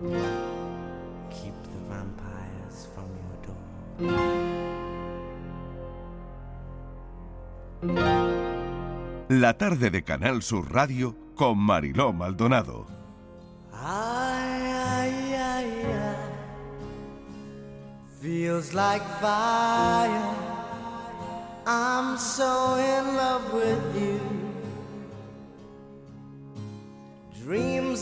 Keep the vampires from your door. La tarde de Canal Sur Radio con Mariló Maldonado. Ay, ay, ay. Feels like fire. I'm so in love with you.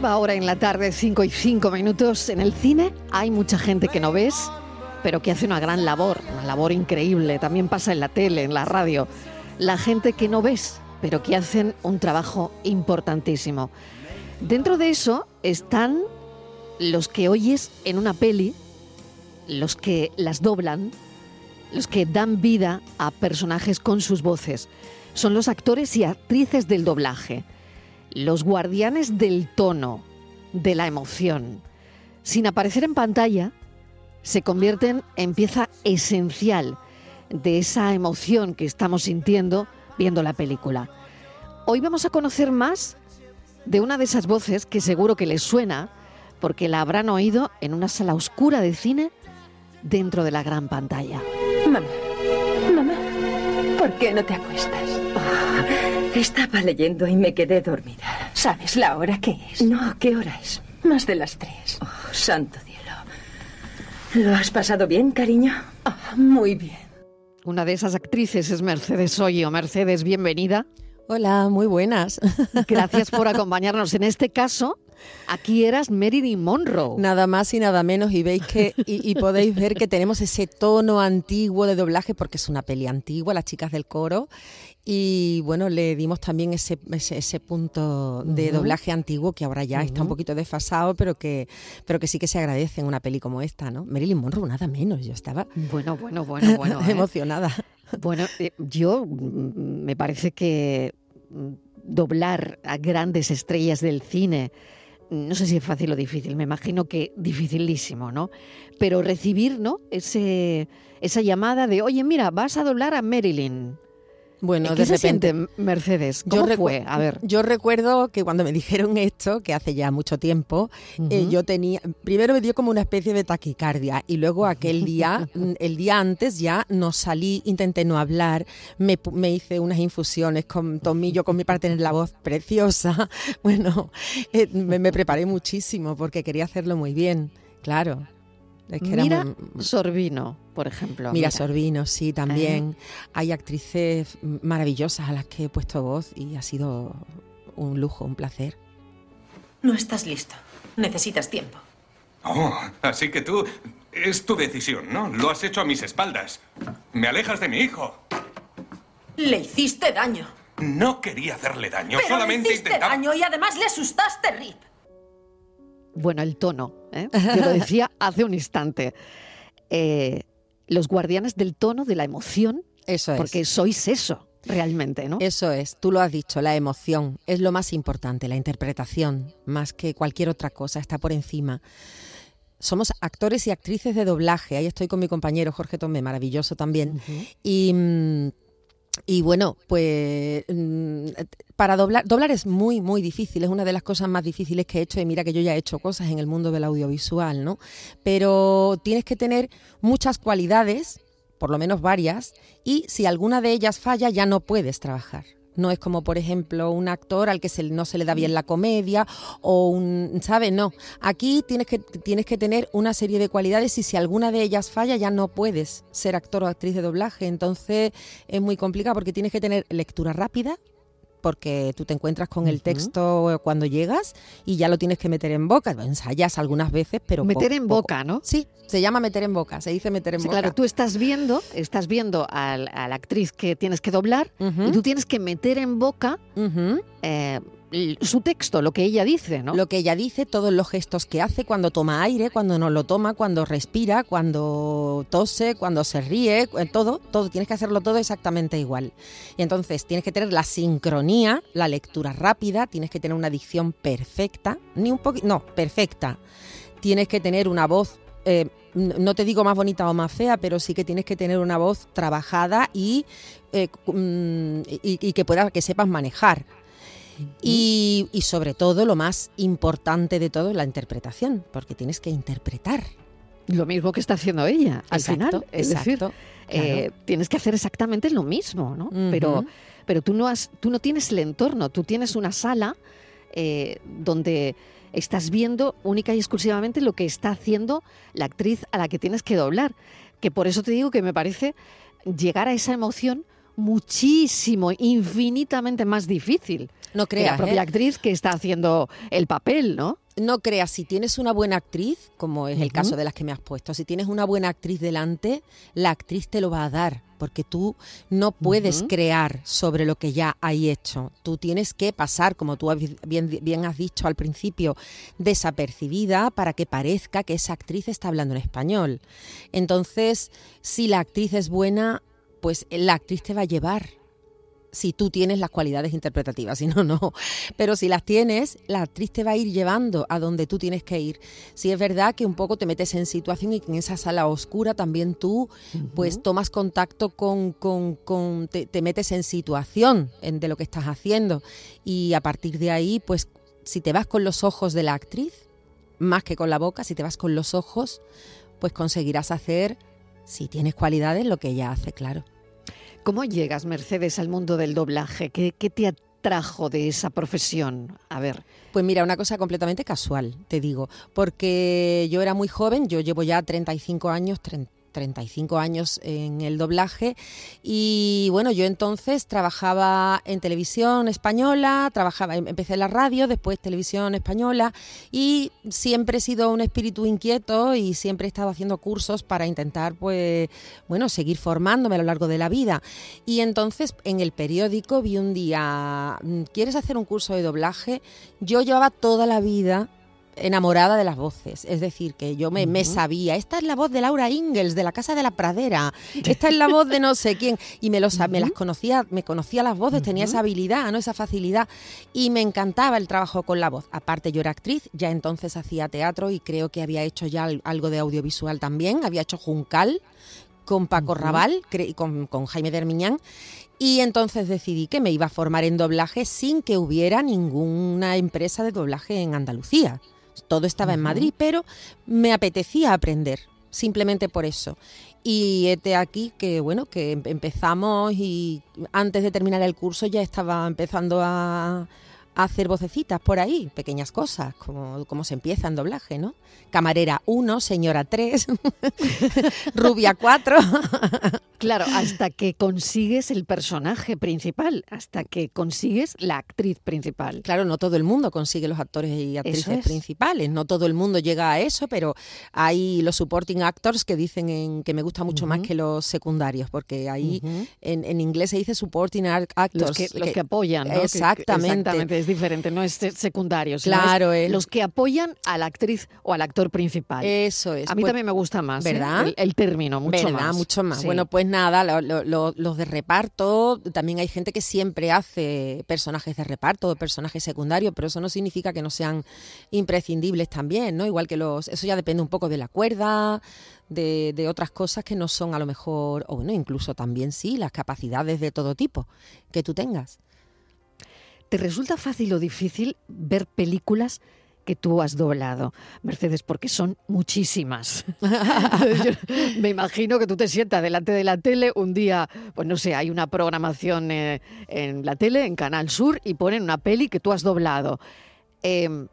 Nueva hora en la tarde, 5 y 5 minutos. En el cine hay mucha gente que no ves, pero que hace una gran labor, una labor increíble. También pasa en la tele, en la radio la gente que no ves, pero que hacen un trabajo importantísimo. Dentro de eso están los que oyes en una peli, los que las doblan, los que dan vida a personajes con sus voces. Son los actores y actrices del doblaje, los guardianes del tono, de la emoción. Sin aparecer en pantalla, se convierten en pieza esencial de esa emoción que estamos sintiendo viendo la película. Hoy vamos a conocer más de una de esas voces que seguro que les suena porque la habrán oído en una sala oscura de cine dentro de la gran pantalla. Mamá, mamá, ¿por qué no te acuestas? Estaba leyendo y me quedé dormida. ¿Sabes la hora que es? No, ¿qué hora es? Más de las tres. Oh, santo cielo. ¿Lo has pasado bien, cariño? Oh, muy bien. Una de esas actrices es Mercedes Hoyo. Mercedes, bienvenida. Hola, muy buenas. Gracias por acompañarnos. En este caso, aquí eras Marilyn Monroe. Nada más y nada menos. Y veis que, y, y, podéis ver que tenemos ese tono antiguo de doblaje, porque es una peli antigua, las chicas del coro. Y bueno, le dimos también ese, ese, ese punto de uh -huh. doblaje antiguo que ahora ya uh -huh. está un poquito desfasado, pero que, pero que sí que se agradece en una peli como esta, ¿no? Marilyn Monroe, nada menos. Yo estaba. Bueno, bueno, bueno, bueno. ¿eh? emocionada. Bueno, eh, yo me parece que doblar a grandes estrellas del cine, no sé si es fácil o difícil, me imagino que dificilísimo, ¿no? Pero recibir, ¿no? Ese, esa llamada de, oye, mira, vas a doblar a Marilyn. Bueno, ¿Qué de se repente, siente, Mercedes? ¿Cómo yo fue? A ver. Yo recuerdo que cuando me dijeron esto, que hace ya mucho tiempo, uh -huh. eh, yo tenía, primero me dio como una especie de taquicardia y luego aquel día, el día antes ya no salí, intenté no hablar, me, me hice unas infusiones con tomillo con mi para tener la voz preciosa. Bueno, eh, me, me preparé muchísimo porque quería hacerlo muy bien, claro. Es que mira muy... Sorbino, por ejemplo. Mira, mira. Sorbino, sí, también. ¿Eh? Hay actrices maravillosas a las que he puesto voz y ha sido un lujo, un placer. No estás listo. Necesitas tiempo. Oh, así que tú... Es tu decisión, ¿no? Lo has hecho a mis espaldas. Me alejas de mi hijo. Le hiciste daño. No quería hacerle daño, Pero solamente le hiciste intentaba... daño y además le asustaste, Rip. Bueno, el tono, ¿eh? yo lo decía hace un instante. Eh, los guardianes del tono, de la emoción, eso es. porque sois eso, realmente, ¿no? Eso es, tú lo has dicho, la emoción es lo más importante, la interpretación, más que cualquier otra cosa, está por encima. Somos actores y actrices de doblaje, ahí estoy con mi compañero Jorge Tomé, maravilloso también, uh -huh. y... Mm, y bueno, pues para doblar, doblar es muy, muy difícil, es una de las cosas más difíciles que he hecho y mira que yo ya he hecho cosas en el mundo del audiovisual, ¿no? Pero tienes que tener muchas cualidades, por lo menos varias, y si alguna de ellas falla ya no puedes trabajar. No es como, por ejemplo, un actor al que se, no se le da bien la comedia o un, ¿sabes? No. Aquí tienes que, tienes que tener una serie de cualidades y si alguna de ellas falla ya no puedes ser actor o actriz de doblaje. Entonces es muy complicado porque tienes que tener lectura rápida, porque tú te encuentras con el texto cuando llegas y ya lo tienes que meter en boca. Ensayas algunas veces, pero meter en poco. boca, ¿no? Sí, se llama meter en boca, se dice meter en Sí, boca. claro, tú estás viendo, estás viendo al- a, la actriz que tienes que doblar y tú tienes que meter en boca eh, su texto, lo que ella dice, ¿no? Lo que ella dice, todos los gestos que hace cuando toma aire, cuando no lo toma, cuando respira, cuando tose, cuando se ríe, cu- todo, todo, tienes que hacerlo todo exactamente igual. Y entonces tienes que tener la sincronía, la lectura rápida, tienes que tener una dicción perfecta, ni un poquito, no, perfecta. Tienes que tener una voz, eh, no te digo más bonita o más fea, pero sí que tienes que tener una voz trabajada y, eh, mm, y, que puedas, que sepas manejar. Y, y sobre todo, lo más importante de todo la interpretación, porque tienes que interpretar. Lo mismo que está haciendo ella, al Exacto, final. Es decir, exacto, eh, tienes que hacer exactamente lo mismo, ¿no? Pero, pero tú, no has, tú no tienes el entorno, tú tienes una sala eh, donde estás viendo única y exclusivamente lo que está haciendo la actriz a la que tienes que doblar. Que por eso te digo que me parece llegar a esa emoción muchísimo, infinitamente más difícil No que la creas, propia ¿eh? actriz que está haciendo el papel, ¿no? no creas, si tienes una buena actriz, como es el caso de las que me has puesto, si tienes una buena actriz delante, la actriz te lo va a dar, porque tú no puedes crear sobre lo que ya hay hecho. Tú tienes que pasar, como tú bien has dicho al principio, desapercibida para que parezca que esa actriz está hablando en español. Entonces, si la actriz es buena, pues la actriz te va a llevar si tú tienes las cualidades interpretativas, si no, no. Pero si las tienes, la actriz te va a ir llevando a donde tú tienes que ir. Si es verdad que un poco te metes en situación y que en esa sala oscura también tú pues tomas contacto con, con- con- te, te metes en situación en- de lo que estás haciendo. Y a partir de ahí, pues si te vas con los ojos de la actriz, más que con la boca, si te vas con los ojos, pues conseguirás hacer, si tienes cualidades, lo que ella hace, claro. ¿Cómo llegas, Mercedes, al mundo del doblaje? ¿Qué, qué te atrajo de esa profesión? A ver, Pues mira, una cosa completamente casual, te digo, porque yo era muy joven, yo llevo ya 35 años, 30 35 años en el doblaje y bueno, yo entonces trabajaba en televisión española, trabajaba, em- empecé en la radio, después televisión española y siempre he sido un espíritu inquieto y siempre he estado haciendo cursos para intentar pues bueno, seguir formándome a lo largo de la vida. Y entonces en el periódico vi un día, mm, ¿quieres hacer un curso de doblaje? Yo llevaba toda la vida enamorada de las voces, es decir, que yo me, me sabía, esta es la voz de Laura Ingalls de la Casa de la Pradera, esta es la voz de no sé quién, y me, lo, sa- me las conocía, me conocía las voces, tenía esa habilidad, ¿no? esa facilidad, y me encantaba el trabajo con la voz. Aparte yo era actriz, ya entonces hacía teatro y creo que había hecho ya al- algo de audiovisual también, había hecho Juncal con Paco Raval con, con Jaime Dermiñán. Y entonces decidí que me iba a formar en doblaje sin que hubiera ninguna empresa de doblaje en Andalucía. Todo estaba en Madrid, pero me apetecía aprender, simplemente por eso. Y este aquí que bueno, que em- empezamos y antes de terminar el curso ya estaba empezando a hacer vocecitas por ahí, pequeñas cosas, como, como se empieza en doblaje, ¿no? Camarera 1, señora 3, rubia 4. claro, hasta que consigues el personaje principal, hasta que consigues la actriz principal. Claro, no todo el mundo consigue los actores y actrices es. principales, no todo el mundo llega a eso, pero hay los supporting actors que dicen en- que me gusta mucho más que los secundarios, porque ahí en, en inglés se dice supporting actors. Los que, los que apoyan, ¿no? Exactamente. exactamente, diferente, no es se- secundario, sino Claro, es es- los que apoyan a la actriz o al actor principal. Eso es. a mí pues- también me gusta más, ¿eh? ¿verdad? El, el término, mucho ¿verdad? más. Mucho más. Sí. Bueno, pues nada, lo- lo- lo- los de reparto, también hay gente que siempre hace personajes de reparto o personajes secundarios, pero eso no significa que no sean imprescindibles también, ¿no? Igual que los, eso ya depende un poco de la cuerda, de, de otras cosas que no son a lo mejor, o bueno, incluso también sí, las capacidades de todo tipo que tú tengas. ¿Te resulta fácil o difícil ver películas que tú has doblado, Mercedes? Porque son muchísimas. Yo me imagino que tú te sientas delante de la tele un día, pues no sé, hay una programación eh, en la tele, en Canal Sur, y ponen una peli que tú has doblado. Eh,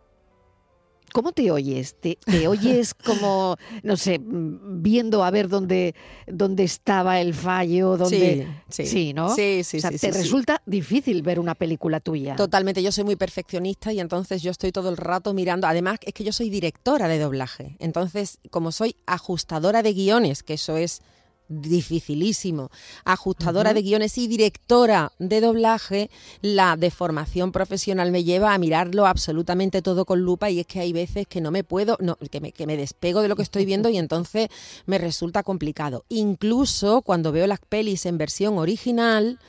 ¿Cómo te oyes? ¿Te, te oyes como, no sé, viendo a ver dónde, dónde estaba el fallo? Dónde... Sí, sí. ¿no? Sí, sí, O sea, sí, te sí, sí. resulta difícil ver una película tuya. Totalmente, yo soy muy perfeccionista y entonces yo estoy todo el rato mirando. Además, es que yo soy directora de doblaje. Entonces, como soy ajustadora de guiones, que eso es dificilísimo, ajustadora de guiones y directora de doblaje, la deformación profesional me lleva a mirarlo absolutamente todo con lupa y es que hay veces que no me puedo, no, que, me, que me despego de lo que estoy viendo y entonces me resulta complicado. Incluso cuando veo las pelis en versión original,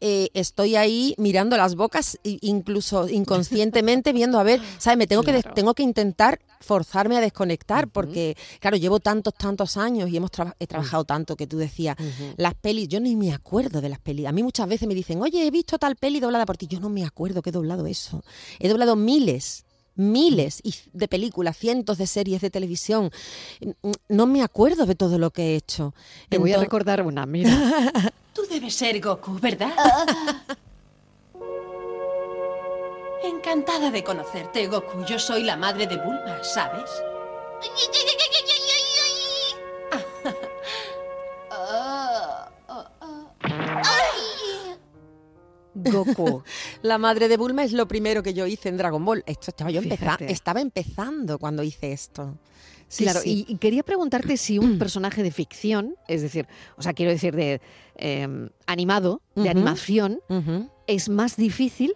eh, estoy ahí mirando las bocas, incluso inconscientemente viendo a ver, ¿sabes? Me tengo que tengo que intentar forzarme a desconectar porque, claro, llevo tantos, tantos años y hemos he trabajado tanto que tú decías, las pelis, yo ni me acuerdo de las pelis. A mí muchas veces me dicen, oye, he visto tal peli doblada por ti. Yo no me acuerdo que he doblado eso. He doblado miles miles de películas, cientos de series de televisión. No me acuerdo de todo lo que he hecho. Te voy a recordar una, mira. Tú debes ser Goku, ¿verdad? Encantada de conocerte, Goku. Yo soy la madre de Bulma, ¿sabes? Goku. La madre de Bulma es lo primero que yo hice en Dragon Ball. Esto estaba yo empeza- Fíjate. estaba empezando cuando hice esto. Sí, claro, sí. Y, y quería preguntarte si un personaje de ficción, es decir, o sea, quiero decir de eh, animado, de animación, es más difícil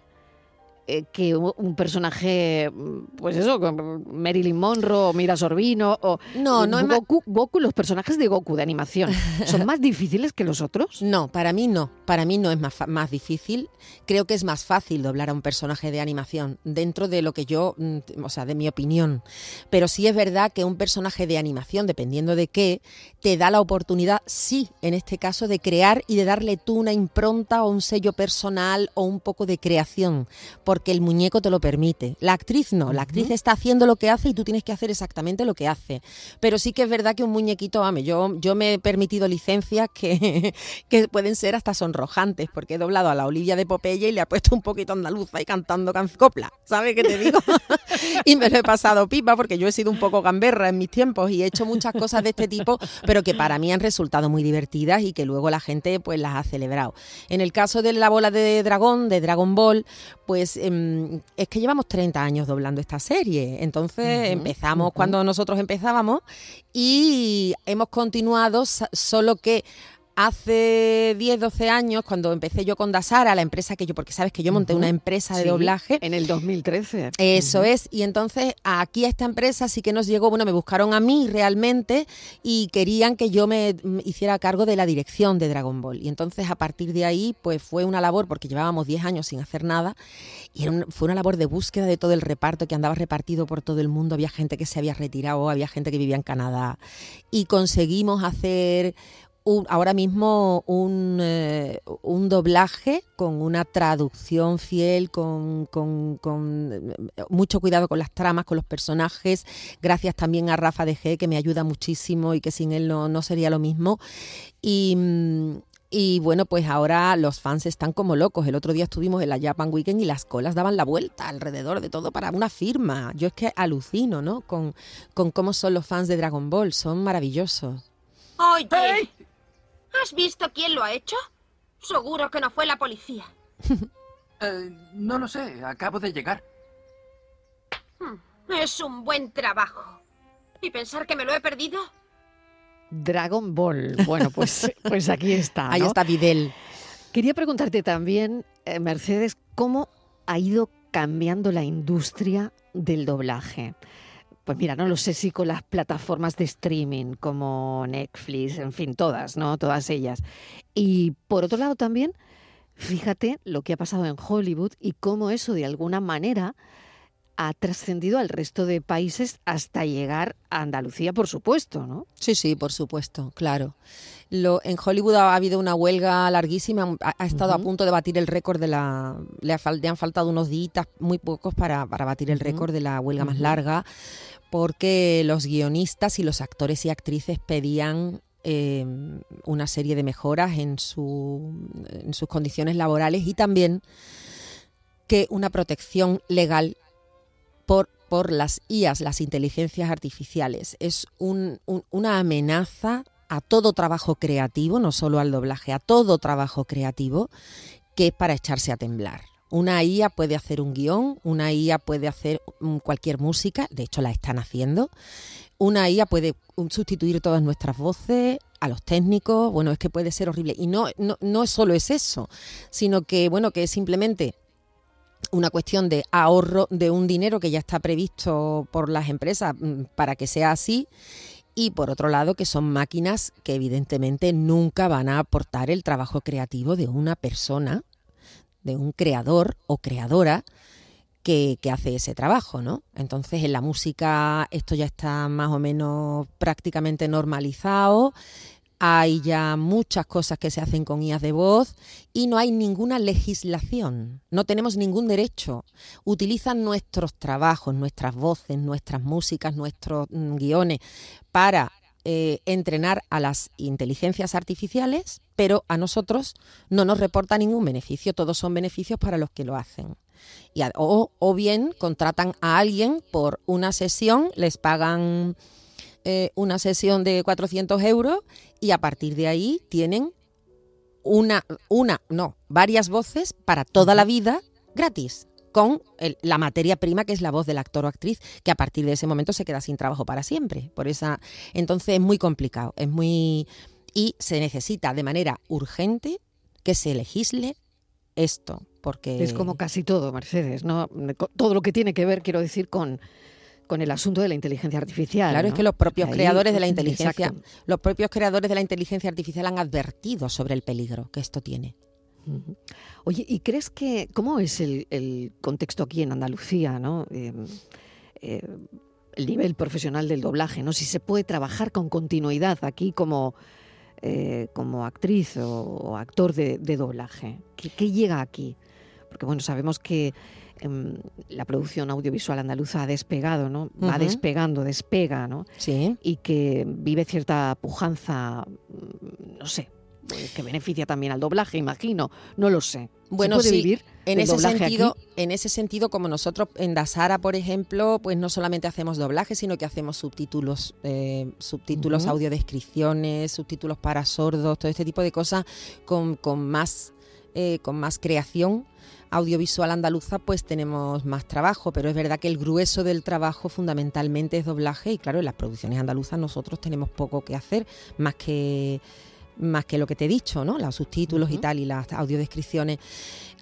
que u- un personaje, mm, pues eso, Marilyn Monroe o Mira Sorbino o No, no Goku, Goku, los personajes de Goku de animación, ¿son más difíciles que los otros? No, para mí no. Para mí no es más, difícil. Creo que es más fácil doblar a un personaje de animación dentro de lo que yo, mm, o sea, de mi opinión. Pero sí es verdad que un personaje de animación, dependiendo de qué, te da la oportunidad, sí, en este caso, de crear y de darle tú una impronta o un sello personal o un poco de creación, porque el muñeco te lo permite. La actriz no, la actriz está haciendo lo que hace y tú tienes que hacer exactamente lo que hace. Pero sí que es verdad que un muñequito, ame, yo, yo me he permitido licencias que, que pueden ser hasta sonrojantes, porque he doblado a la Olivia de Popeye y le he puesto un poquito andaluza y cantando can- copla, ¿sabes qué te digo? y me lo he pasado pipa porque yo he sido un poco gamberra en mis tiempos y he hecho muchas cosas de este tipo, pero que para mí han resultado muy divertidas y que luego la gente pues las ha celebrado. En el caso de la bola de dragón, de Dragon Ball, pues es que llevamos 30 años doblando esta serie. Entonces empezamos cuando nosotros empezábamos y hemos continuado, solo que hace 10, 12 años, cuando empecé yo con Dasara, la empresa que yo, porque sabes que yo monté una empresa de Sí, doblaje. En el 2013. Eso es, y entonces aquí a esta empresa sí que nos llegó, bueno, me buscaron a mí realmente y querían que yo me hiciera cargo de la dirección de Dragon Ball. Y entonces a partir de ahí, pues fue una labor, porque llevábamos 10 años sin hacer nada, y era un- fue una labor de búsqueda de todo el reparto que andaba repartido por todo el mundo. Había gente que se había retirado, había gente que vivía en Canadá, y conseguimos hacer un- ahora mismo un, eh, un doblaje con una traducción fiel, con, con- con, eh, mucho cuidado con las tramas, con los personajes. Gracias también a Rafa de G, que me ayuda muchísimo y que sin él no, no sería lo mismo. Y, y bueno, pues ahora los fans están como locos. El otro día estuvimos en la Japan Weekend y las colas daban la vuelta alrededor de todo para una firma. Yo es que alucino, ¿no? Con, con cómo son los fans de Dragon Ball. Son maravillosos. Oye, ¿has visto quién lo ha hecho? Seguro que no fue la policía. Eh, no lo sé, acabo de llegar. Es un buen trabajo. ¿Y pensar que me lo he perdido? Dragon Ball. Bueno, pues, pues aquí está. Ahí está Videl. Quería preguntarte también, eh, Mercedes, ¿cómo ha ido cambiando la industria del doblaje? Pues mira, no lo sé si con las plataformas de streaming como Netflix, en fin, todas, ¿no? Todas ellas. Y por otro lado también, fíjate lo que ha pasado en Hollywood y cómo eso de alguna manera ha trascendido al resto de países hasta llegar a Andalucía, por supuesto, ¿no? Sí, sí, por supuesto, claro. Lo, en Hollywood ha habido una huelga larguísima, ha, ha estado a punto de batir el récord de la... Le, ha fal- le han faltado unos días, muy pocos, para, para batir el récord de la huelga más larga, porque los guionistas y los actores y actrices pedían eh, una serie de mejoras en, su, en sus condiciones laborales y también que una protección legal por por las IAS, las inteligencias artificiales. Es una amenaza a todo trabajo creativo, no solo al doblaje, a todo trabajo creativo que es para echarse a temblar. Una IA puede hacer un guion, una IA puede hacer cualquier música, de hecho la están haciendo. Una IA puede sustituir todas nuestras voces, a los técnicos, bueno, es que puede ser horrible. Y no, no, no solo es eso, sino que, bueno, que es simplemente una cuestión de ahorro de un dinero que ya está previsto por las empresas mm, para que sea así y por otro lado que son máquinas que evidentemente nunca van a aportar el trabajo creativo de una persona, de un creador o creadora que, que, hace ese trabajo, ¿no? Entonces en la música esto ya está más o menos prácticamente normalizado. Hay ya muchas cosas que se hacen con IAS de voz y no hay ninguna legislación, no tenemos ningún derecho. Utilizan nuestros trabajos, nuestras voces, nuestras músicas, nuestros mm, guiones para eh, entrenar a las inteligencias artificiales, pero a nosotros no nos reporta ningún beneficio, todos son beneficios para los que lo hacen. Y o, o bien contratan a alguien por una sesión, les pagan eh, una sesión de 400 euros y a partir de ahí tienen una, una, no, varias voces para toda la vida gratis con la materia prima que es la voz del actor o actriz, que a partir de ese momento se queda sin trabajo para siempre. Por esa, entonces es muy complicado, es muy y se necesita de manera urgente que se legisle esto, porque es como casi todo, Mercedes, ¿no? Todo lo que tiene que ver, quiero decir, con con el asunto de la inteligencia artificial. Claro, es que los propios creadores de la inteligencia, los propios creadores de la inteligencia artificial han advertido sobre el peligro que esto tiene. Oye, ¿y crees que cómo es el, contexto aquí en Andalucía, no? Em, eh, el nivel profesional del doblaje, ¿no? Si se puede trabajar con continuidad aquí como eh, como actriz o, actor de, doblaje. ¿Qué, llega aquí? Porque bueno, sabemos que la producción audiovisual andaluza ha despegado, ¿no? Va despegando, despega, ¿no? Sí. Y que vive cierta pujanza, mm, no sé, pues, que beneficia también al doblaje, imagino, no lo sé. Bueno, sí, vivir en ese sentido, en ese sentido, como nosotros en Dasara, por ejemplo, pues no solamente hacemos doblaje, sino que hacemos subtítulos, eh, subtítulos, audiodescripciones, subtítulos para sordos, todo este tipo de cosas con, con más, eh, con más creación audiovisual andaluza pues tenemos más trabajo, pero es verdad que el grueso del trabajo fundamentalmente es doblaje y claro, en las producciones andaluzas nosotros tenemos poco que hacer más que más que lo que te he dicho, ¿no? Los subtítulos y tal y las audiodescripciones.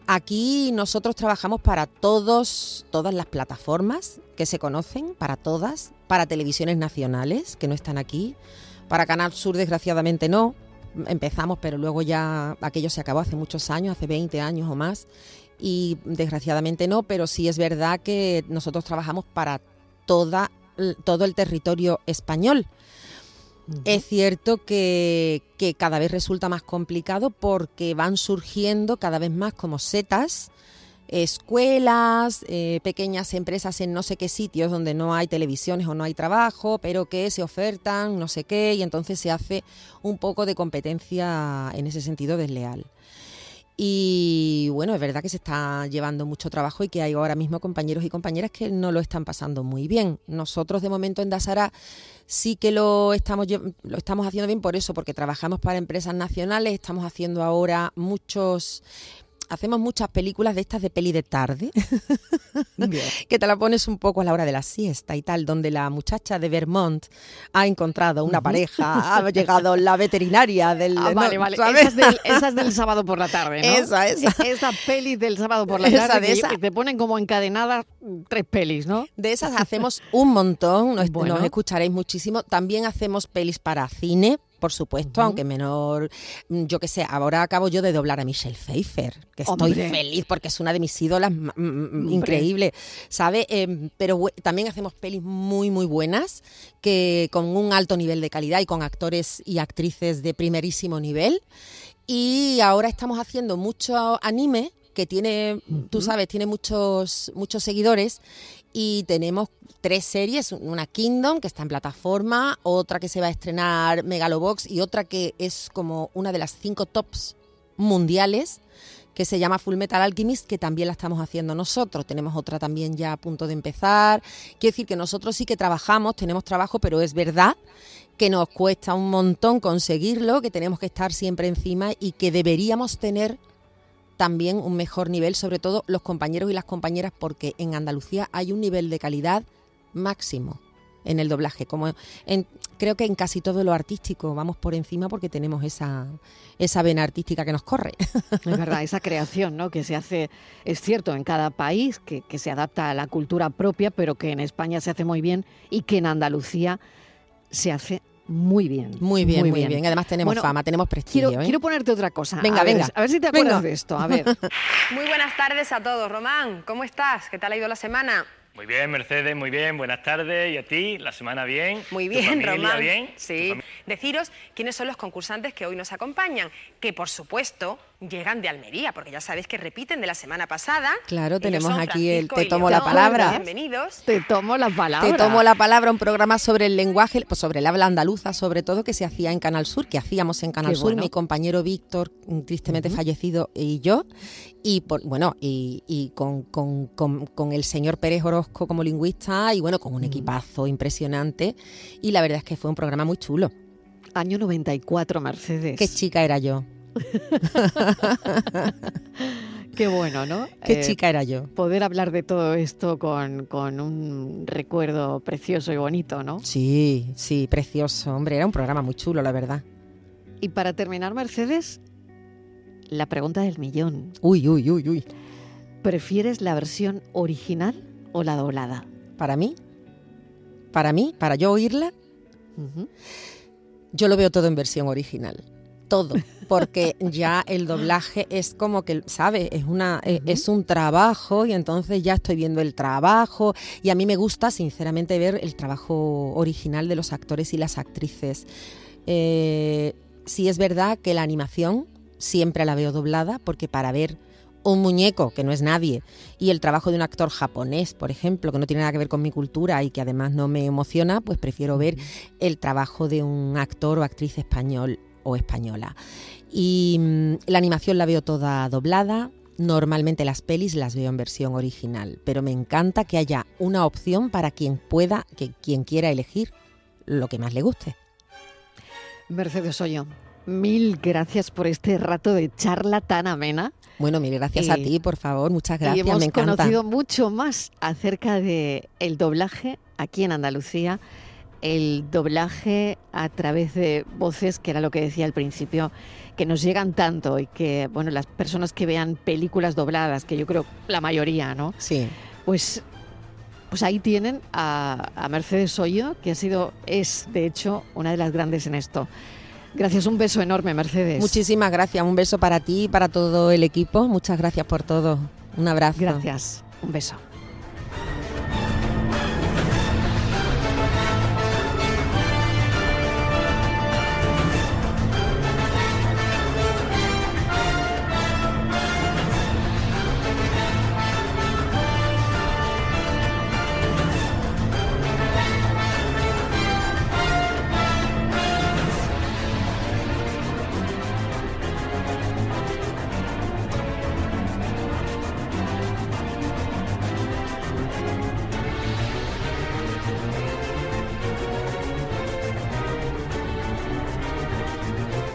Aquí nosotros trabajamos para todos, todas las plataformas que se conocen, para todas, para televisiones nacionales que no están aquí, para Canal Sur desgraciadamente no, empezamos pero luego ya aquello se acabó hace muchos años, hace 20 años o más, y desgraciadamente no, pero sí es verdad que nosotros trabajamos para toda, todo el territorio español. Es cierto que, cada vez resulta más complicado porque van surgiendo cada vez más como setas, escuelas, eh, pequeñas empresas en no sé qué sitios donde no hay televisiones o no hay trabajo, pero que se ofertan no sé qué y entonces se hace un poco de competencia en ese sentido desleal. Y bueno, es verdad que se está llevando mucho trabajo y que hay ahora mismo compañeros y compañeras que no lo están pasando muy bien. Nosotros de momento en Dasara sí que lo estamos, lo estamos haciendo bien por eso, porque trabajamos para empresas nacionales, estamos haciendo ahora muchos hacemos muchas películas de estas de peli de tarde, que te la pones un poco a la hora de la siesta y tal, donde la muchacha de Vermont ha encontrado una pareja, ha llegado la veterinaria del... Ah, vale, vale, esa es, del, sábado por la tarde, ¿no? Esa, esa. Esa peli del sábado por la tarde, esa, que, te ponen como encadenadas tres pelis, ¿no? De esas hacemos un montón, nos, nos escucharéis muchísimo. También hacemos pelis para cine, por supuesto, aunque menor, mm, yo qué sé, ahora acabo yo de doblar a Michelle Pfeiffer, que estoy feliz porque es una de mis ídolas increíble, ¿sabe? Em, pero también hacemos pelis muy, muy buenas, que con un alto nivel de calidad y con actores y actrices de primerísimo nivel. Y ahora estamos haciendo mucho anime que tiene, tú sabes, tiene muchos, muchos seguidores y tenemos tres series, una Kingdom que está en plataforma, otra que se va a estrenar Megalobox y otra que es como una de las cinco tops mundiales que se llama Full Metal Alchemist, que también la estamos haciendo nosotros. Tenemos otra también ya a punto de empezar. Quiero decir que nosotros sí que trabajamos, tenemos trabajo, pero es verdad que nos cuesta un montón conseguirlo, que tenemos que estar siempre encima y que deberíamos tener también un mejor nivel, sobre todo los compañeros y las compañeras, porque en Andalucía hay un nivel de calidad máximo en el doblaje. Como creo que en casi todo lo artístico vamos por encima porque tenemos esa, esa vena artística que nos corre. Es verdad, esa creación ¿no? que se hace, es cierto, en cada país, que se adapta a la cultura propia, pero que en España se hace muy bien y que en Andalucía se hace muy bien. Muy bien, muy, bien. Además tenemos fama, tenemos prestigio. Quiero, ¿eh? quiero ponerte otra cosa. Venga, a ver, venga. a ver si te acuerdas Venga. de esto. A ver. Muy buenas tardes a todos. Román, ¿cómo estás? ¿Qué tal ha ido la semana? Muy bien, Mercedes, muy bien. Buenas tardes. ¿Y a ti? ¿La semana bien? Muy ¿Tu bien, familia Román. bien? Sí. Deciros quiénes son los concursantes que hoy nos acompañan, que por supuesto llegan de Almería, porque ya sabéis que repiten de la semana pasada. Claro, tenemos aquí el Te tomo la palabra. Bienvenidos. Te tomo la palabra. Te tomo la palabra, un programa sobre el lenguaje, pues sobre el habla andaluza, sobre todo, que se hacía en Canal Sur, que hacíamos en Canal Qué Sur, bueno. mi compañero Víctor, mm, tristemente fallecido, y yo. Y por, bueno, y, y con, con- con- con el señor Pérez Orozco como lingüista, y bueno, con un equipazo impresionante. Y la verdad es que fue un programa muy chulo. Año 94, Mercedes. Qué chica era yo. Qué bueno, ¿no? Qué Eh, chica era yo. Poder hablar de todo esto con, con un recuerdo precioso y bonito, ¿no? Sí, sí, precioso. Hombre, era un programa muy chulo, la verdad. Y para terminar, Mercedes, la pregunta del millón. Uy, uy, uy, uy. ¿Prefieres la versión original o la doblada? Para mí, para mí, para yo oírla, yo lo veo todo en versión original. Todo. Porque ya el doblaje es como que, ¿sabes? Es, una, eh, es un trabajo y entonces ya estoy viendo el trabajo. Y a mí me gusta, sinceramente, ver el trabajo original de los actores y las actrices. Eh, sí es verdad que la animación siempre la veo doblada porque para ver un muñeco que no es nadie y el trabajo de un actor japonés, por ejemplo, que no tiene nada que ver con mi cultura y que además no me emociona, pues prefiero ver el trabajo de un actor o actriz español o española. Y mm, la animación la veo toda doblada. Normalmente las pelis las veo en versión original, pero me encanta que haya una opción para quien pueda, que quien quiera elegir lo que más le guste. Mercedes Hoyo, mil gracias por este rato de charla tan amena. Bueno, mil gracias a ti, por favor, muchas y gracias, hemos me encanta. conocido mucho más acerca de el doblaje aquí en Andalucía, el doblaje a través de voces, que era lo que decía al principio, que nos llegan tanto y que, bueno, las personas que vean películas dobladas, que yo creo la mayoría, ¿no? Sí. Pues, pues ahí tienen a, a Mercedes Hoyo, que ha sido, es de hecho, una de las grandes en esto. Gracias, un beso enorme, Mercedes. Muchísimas gracias, un beso para ti y para todo el equipo. Muchas gracias por todo. Un abrazo. Gracias, un beso.